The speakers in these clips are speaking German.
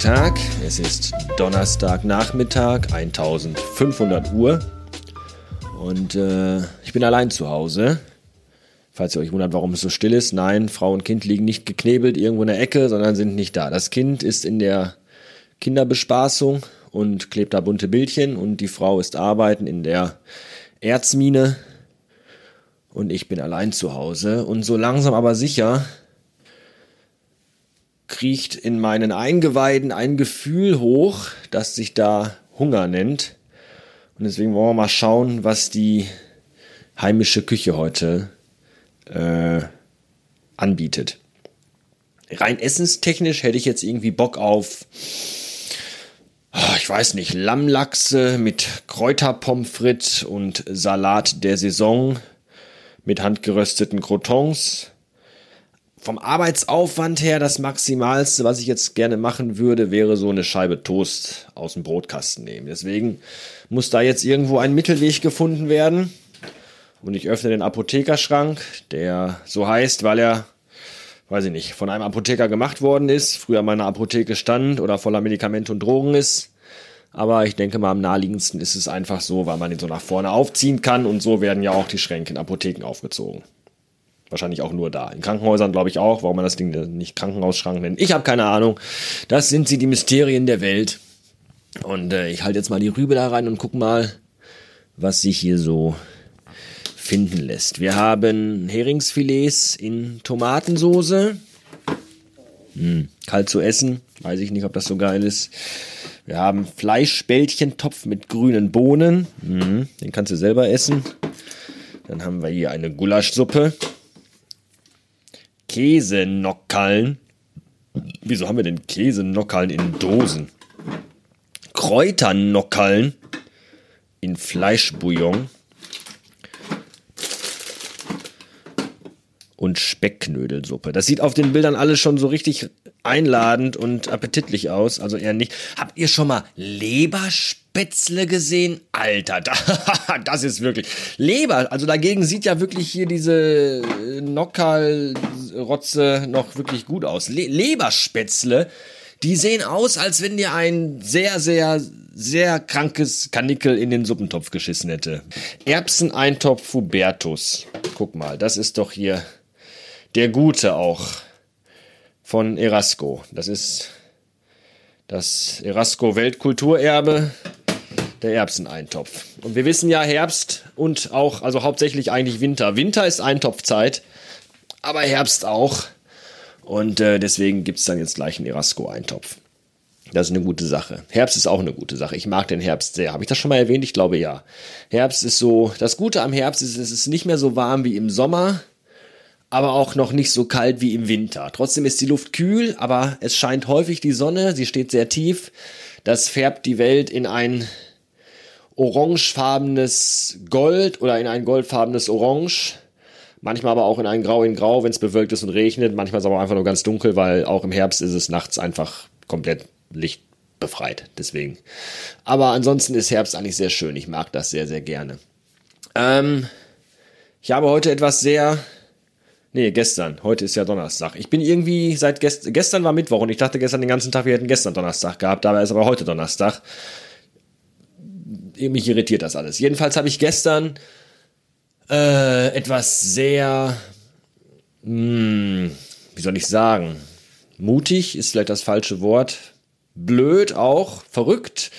Tag. Es ist Donnerstagnachmittag, 1500 Uhr. Und äh, ich bin allein zu Hause. Falls ihr euch wundert, warum es so still ist. Nein, Frau und Kind liegen nicht geknebelt irgendwo in der Ecke, sondern sind nicht da. Das Kind ist in der Kinderbespaßung und klebt da bunte Bildchen und die Frau ist arbeiten in der Erzmine und ich bin allein zu Hause und so langsam aber sicher kriecht in meinen Eingeweiden ein Gefühl hoch, das sich da Hunger nennt. Und deswegen wollen wir mal schauen, was die heimische Küche heute äh, anbietet. Rein essenstechnisch hätte ich jetzt irgendwie Bock auf, ich weiß nicht, Lammlachse mit Kräuterpommes frites und Salat der Saison mit handgerösteten Crotons. Vom Arbeitsaufwand her das Maximalste, was ich jetzt gerne machen würde, wäre so eine Scheibe Toast aus dem Brotkasten nehmen. Deswegen muss da jetzt irgendwo ein Mittelweg gefunden werden. Und ich öffne den Apothekerschrank, der so heißt, weil er, weiß ich nicht, von einem Apotheker gemacht worden ist, früher mal in einer Apotheke stand oder voller Medikamente und Drogen ist. Aber ich denke mal, am naheliegendsten ist es einfach so, weil man ihn so nach vorne aufziehen kann und so werden ja auch die Schränke in Apotheken aufgezogen. Wahrscheinlich auch nur da. In Krankenhäusern glaube ich auch, warum man das Ding nicht Krankenhausschrank nennt. Ich habe keine Ahnung. Das sind sie, die Mysterien der Welt. Und äh, ich halte jetzt mal die Rübe da rein und guck mal, was sich hier so finden lässt. Wir haben Heringsfilets in Tomatensoße. Hm, kalt zu essen. Weiß ich nicht, ob das so geil ist. Wir haben Fleischbällchentopf mit grünen Bohnen. Hm, den kannst du selber essen. Dann haben wir hier eine Gulaschsuppe. Käsenockallen. Wieso haben wir denn Käsenockallen in Dosen? Kräuternockallen in Fleischbouillon. und Speckknödelsuppe. Das sieht auf den Bildern alles schon so richtig einladend und appetitlich aus, also eher nicht. Habt ihr schon mal Leberspätzle gesehen? Alter, das ist wirklich Leber. Also dagegen sieht ja wirklich hier diese Nockerl-Rotze noch wirklich gut aus. Le Leberspätzle, die sehen aus, als wenn dir ein sehr, sehr, sehr krankes Kanickel in den Suppentopf geschissen hätte. Erbseneintopf Hubertus. Guck mal, das ist doch hier der Gute auch von Erasco. Das ist das Erasco Weltkulturerbe, der Erbseneintopf. Und wir wissen ja Herbst und auch, also hauptsächlich eigentlich Winter. Winter ist Eintopfzeit, aber Herbst auch. Und äh, deswegen gibt es dann jetzt gleich einen Erasco-Eintopf. Das ist eine gute Sache. Herbst ist auch eine gute Sache. Ich mag den Herbst sehr. Habe ich das schon mal erwähnt? Ich glaube ja. Herbst ist so, das Gute am Herbst ist, es ist nicht mehr so warm wie im Sommer aber auch noch nicht so kalt wie im Winter. Trotzdem ist die Luft kühl, aber es scheint häufig die Sonne, sie steht sehr tief. Das färbt die Welt in ein orangefarbenes Gold oder in ein goldfarbenes Orange. Manchmal aber auch in ein Grau in Grau, wenn es bewölkt ist und regnet. Manchmal ist es aber einfach nur ganz dunkel, weil auch im Herbst ist es nachts einfach komplett lichtbefreit. Deswegen. Aber ansonsten ist Herbst eigentlich sehr schön. Ich mag das sehr, sehr gerne. Ähm, ich habe heute etwas sehr Nee, gestern. Heute ist ja Donnerstag. Ich bin irgendwie seit gest gestern war Mittwoch und ich dachte gestern den ganzen Tag, wir hätten gestern Donnerstag gehabt. Dabei ist aber heute Donnerstag. Mich irritiert das alles. Jedenfalls habe ich gestern äh, etwas sehr, mh, hm, wie soll ich sagen, mutig ist vielleicht das falsche Wort. Blöd auch, verrückt.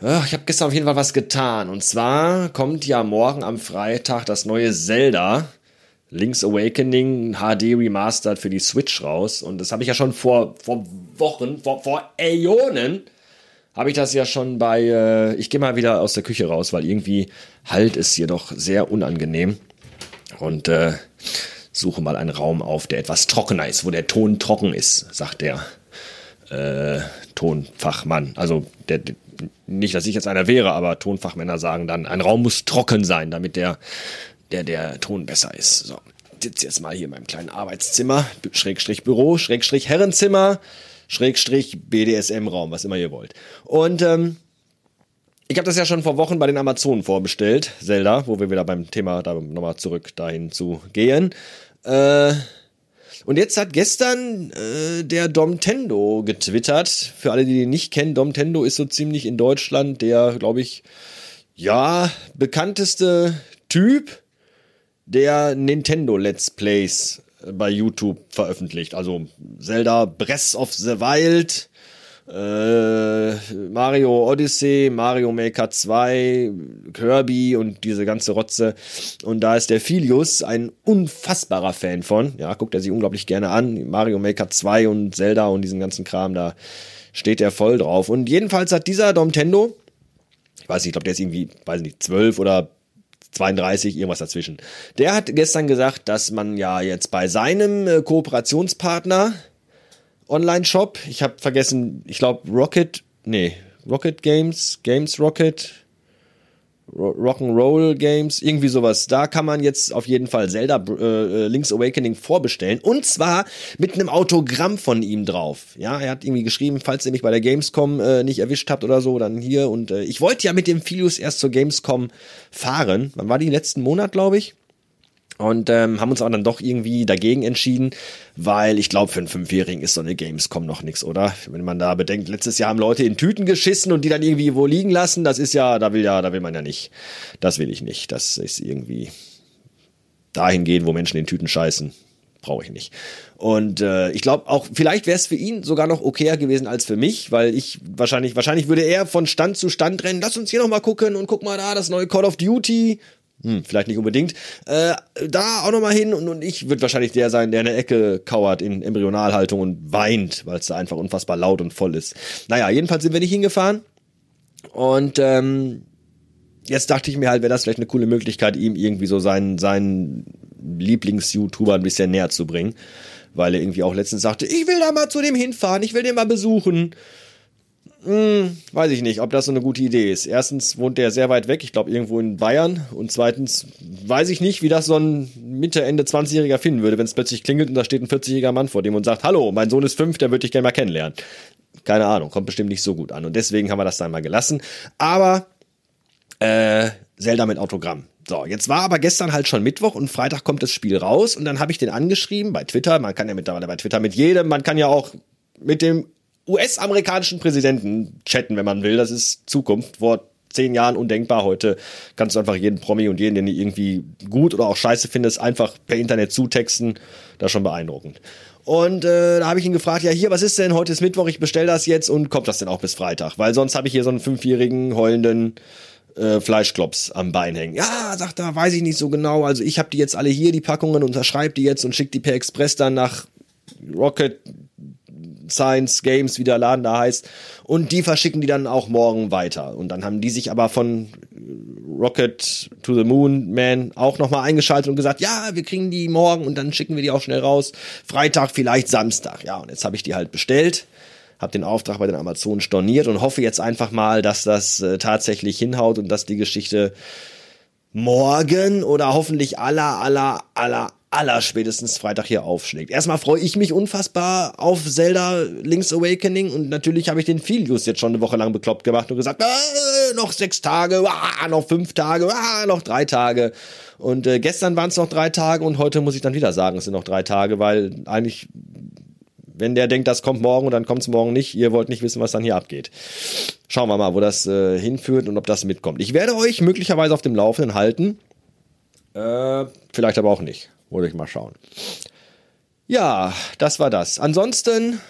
Ich habe gestern auf jeden Fall was getan. Und zwar kommt ja morgen am Freitag das neue Zelda Link's Awakening HD Remastered für die Switch raus. Und das habe ich ja schon vor, vor Wochen, vor, vor Äonen, habe ich das ja schon bei, äh, ich gehe mal wieder aus der Küche raus, weil irgendwie halt ist hier doch sehr unangenehm. Und äh, suche mal einen Raum auf, der etwas trockener ist, wo der Ton trocken ist, sagt der äh, Tonfachmann. Also der, nicht, dass ich jetzt einer wäre, aber Tonfachmänner sagen dann, ein Raum muss trocken sein, damit der der der Ton besser ist. So, sitze jetzt mal hier in meinem kleinen Arbeitszimmer, Schrägstrich Büro, Schrägstrich Herrenzimmer, Schrägstrich BDSM-Raum, was immer ihr wollt. Und ähm, ich habe das ja schon vor Wochen bei den Amazonen vorbestellt, Zelda, wo wir wieder beim Thema da nochmal zurück dahin zu gehen. Äh, Und jetzt hat gestern äh, der Domtendo getwittert. Für alle, die den nicht kennen, Domtendo ist so ziemlich in Deutschland der, glaube ich, ja, bekannteste Typ, der Nintendo Let's Plays bei YouTube veröffentlicht. Also Zelda Breath of the Wild, äh, Mario Odyssey, Mario Maker 2, Kirby und diese ganze Rotze. Und da ist der Filius ein unfassbarer Fan von. Ja, guckt er sich unglaublich gerne an. Mario Maker 2 und Zelda und diesen ganzen Kram, da steht er voll drauf. Und jedenfalls hat dieser Nintendo, ich weiß nicht, ich glaube, der ist irgendwie, weiß nicht, 12 oder 32, irgendwas dazwischen. Der hat gestern gesagt, dass man ja jetzt bei seinem äh, Kooperationspartner Online-Shop, ich habe vergessen, ich glaube Rocket, nee, Rocket Games, Games Rocket, Rock'n'Roll Games, irgendwie sowas. Da kann man jetzt auf jeden Fall Zelda äh, Link's Awakening vorbestellen. Und zwar mit einem Autogramm von ihm drauf. Ja, er hat irgendwie geschrieben, falls ihr mich bei der Gamescom äh, nicht erwischt habt oder so, dann hier. Und äh, ich wollte ja mit dem Filius erst zur Gamescom fahren. Wann war die letzten Monat, glaube ich? Und ähm, haben uns aber dann doch irgendwie dagegen entschieden, weil ich glaube, für einen Fünfjährigen ist so eine Gamescom noch nichts, oder? Wenn man da bedenkt, letztes Jahr haben Leute in Tüten geschissen und die dann irgendwie wo liegen lassen, das ist ja, da will ja, da will man ja nicht. Das will ich nicht. Das ist irgendwie dahin gehen, wo Menschen in Tüten scheißen. Brauche ich nicht. Und äh, ich glaube auch, vielleicht wäre es für ihn sogar noch okayer gewesen als für mich, weil ich wahrscheinlich, wahrscheinlich würde er von Stand zu Stand rennen. Lass uns hier noch mal gucken und guck mal da, das neue Call of Duty hm, vielleicht nicht unbedingt. Äh, da auch nochmal hin und, und ich würde wahrscheinlich der sein, der in der Ecke kauert in Embryonalhaltung und weint, weil es da einfach unfassbar laut und voll ist. Naja, jedenfalls sind wir nicht hingefahren. Und ähm, jetzt dachte ich mir halt, wäre das vielleicht eine coole Möglichkeit, ihm irgendwie so seinen, seinen Lieblings-YouTuber ein bisschen näher zu bringen. Weil er irgendwie auch letztens sagte, ich will da mal zu dem hinfahren, ich will den mal besuchen. Hm, weiß ich nicht, ob das so eine gute Idee ist. Erstens wohnt der sehr weit weg, ich glaube irgendwo in Bayern. Und zweitens weiß ich nicht, wie das so ein Mitte, Ende 20-Jähriger finden würde, wenn es plötzlich klingelt und da steht ein 40-jähriger Mann vor dem und sagt, hallo, mein Sohn ist fünf, der würde ich gerne mal kennenlernen. Keine Ahnung, kommt bestimmt nicht so gut an. Und deswegen haben wir das dann mal gelassen. Aber äh, Zelda mit Autogramm. So, jetzt war aber gestern halt schon Mittwoch und Freitag kommt das Spiel raus und dann habe ich den angeschrieben bei Twitter. Man kann ja mittlerweile bei Twitter mit jedem, man kann ja auch mit dem US-amerikanischen Präsidenten chatten, wenn man will. Das ist Zukunft. Vor zehn Jahren undenkbar. Heute kannst du einfach jeden Promi und jeden, den du irgendwie gut oder auch scheiße findest, einfach per Internet zutexten. Das ist schon beeindruckend. Und äh, da habe ich ihn gefragt, ja hier, was ist denn? Heute ist Mittwoch, ich bestelle das jetzt und kommt das denn auch bis Freitag? Weil sonst habe ich hier so einen fünfjährigen heulenden äh, Fleischklops am Bein hängen. Ja, sagt er, weiß ich nicht so genau. Also ich habe die jetzt alle hier, die Packungen, unterschreibe die jetzt und schicke die per Express dann nach Rocket Science Games, wie der Laden da heißt. Und die verschicken die dann auch morgen weiter. Und dann haben die sich aber von Rocket to the Moon Man auch nochmal eingeschaltet und gesagt, ja, wir kriegen die morgen und dann schicken wir die auch schnell raus. Freitag, vielleicht Samstag. Ja, und jetzt habe ich die halt bestellt habe den Auftrag bei den Amazonen storniert und hoffe jetzt einfach mal, dass das äh, tatsächlich hinhaut und dass die Geschichte morgen oder hoffentlich aller, aller, aller, aller spätestens Freitag hier aufschlägt. Erstmal freue ich mich unfassbar auf Zelda Link's Awakening und natürlich habe ich den Filius jetzt schon eine Woche lang bekloppt gemacht und gesagt, äh, noch sechs Tage, ah, noch fünf Tage, ah, noch drei Tage. Und äh, gestern waren es noch drei Tage und heute muss ich dann wieder sagen, es sind noch drei Tage, weil eigentlich, wenn der denkt, das kommt morgen und dann kommt es morgen nicht, ihr wollt nicht wissen, was dann hier abgeht. Schauen wir mal, wo das äh, hinführt und ob das mitkommt. Ich werde euch möglicherweise auf dem Laufenden halten. Äh, vielleicht aber auch nicht. Wollte ich mal schauen. Ja, das war das. Ansonsten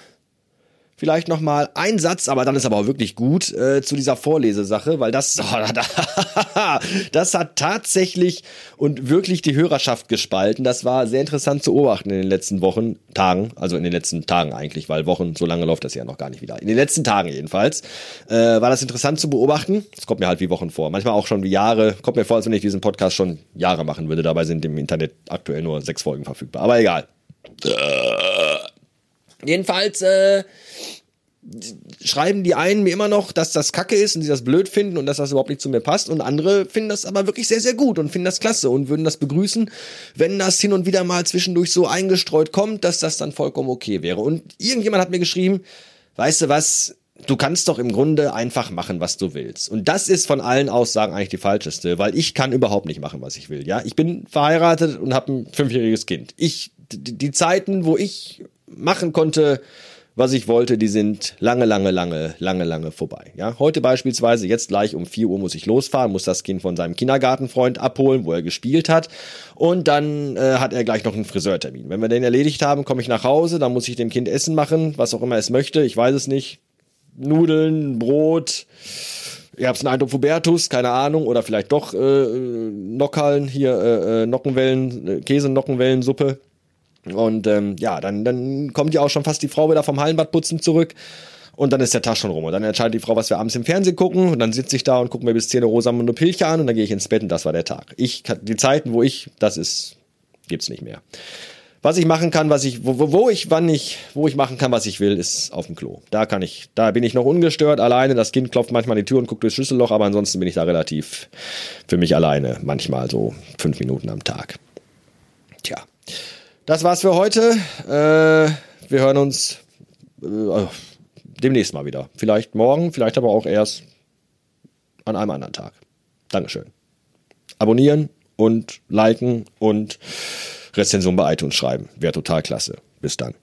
vielleicht noch mal ein Satz, aber dann ist aber auch wirklich gut äh, zu dieser Vorlesesache, weil das oh, das hat tatsächlich und wirklich die Hörerschaft gespalten. Das war sehr interessant zu beobachten in den letzten Wochen, Tagen, also in den letzten Tagen eigentlich, weil Wochen so lange läuft das ja noch gar nicht wieder. In den letzten Tagen jedenfalls äh, war das interessant zu beobachten. Es kommt mir halt wie Wochen vor, manchmal auch schon wie Jahre. Kommt mir vor, als wenn ich diesen Podcast schon Jahre machen würde. Dabei sind im Internet aktuell nur sechs Folgen verfügbar. Aber egal. Jedenfalls äh, schreiben die einen mir immer noch, dass das Kacke ist und sie das blöd finden und dass das überhaupt nicht zu mir passt und andere finden das aber wirklich sehr, sehr gut und finden das klasse und würden das begrüßen, wenn das hin und wieder mal zwischendurch so eingestreut kommt, dass das dann vollkommen okay wäre. Und irgendjemand hat mir geschrieben, weißt du was, du kannst doch im Grunde einfach machen, was du willst. Und das ist von allen Aussagen eigentlich die falscheste, weil ich kann überhaupt nicht machen, was ich will. Ja, ich bin verheiratet und habe ein fünfjähriges Kind. Ich die, die Zeiten, wo ich machen konnte, was ich wollte, die sind lange, lange, lange, lange, lange vorbei. Ja, heute beispielsweise, jetzt gleich um 4 Uhr muss ich losfahren, muss das Kind von seinem Kindergartenfreund abholen, wo er gespielt hat. Und dann äh, hat er gleich noch einen Friseurtermin. Wenn wir den erledigt haben, komme ich nach Hause, dann muss ich dem Kind Essen machen, was auch immer es möchte. Ich weiß es nicht. Nudeln, Brot, ihr habt einen Eindruck Hubertus, keine Ahnung, oder vielleicht doch äh, Nockerln, hier äh, äh Nockenwellen, äh, Käse-Nockenwellensuppe. Und ähm, ja, dann, dann kommt ja auch schon fast die Frau wieder vom Hallenbadputzen zurück. Und dann ist der Tag schon rum. Und dann entscheidet die Frau, was wir abends im Fernsehen gucken. Und dann sitze ich da und gucke mir bis 10 Uhr Rosamunde Pilcher an und dann gehe ich ins Bett und das war der Tag. Ich, die Zeiten, wo ich, das ist, gibt's nicht mehr. Was ich machen kann, was ich, wo, wo ich, wann ich, wo ich machen kann, was ich will, ist auf dem Klo. Da kann ich, da bin ich noch ungestört, alleine. Das Kind klopft manchmal an die Tür und guckt durchs Schlüsselloch, aber ansonsten bin ich da relativ für mich alleine. Manchmal so fünf Minuten am Tag. Tja. Das war's für heute. Äh, wir hören uns äh, demnächst mal wieder. Vielleicht morgen, vielleicht aber auch erst an einem anderen Tag. Dankeschön. Abonnieren und liken und Rezension bei iTunes schreiben. Wäre total klasse. Bis dann.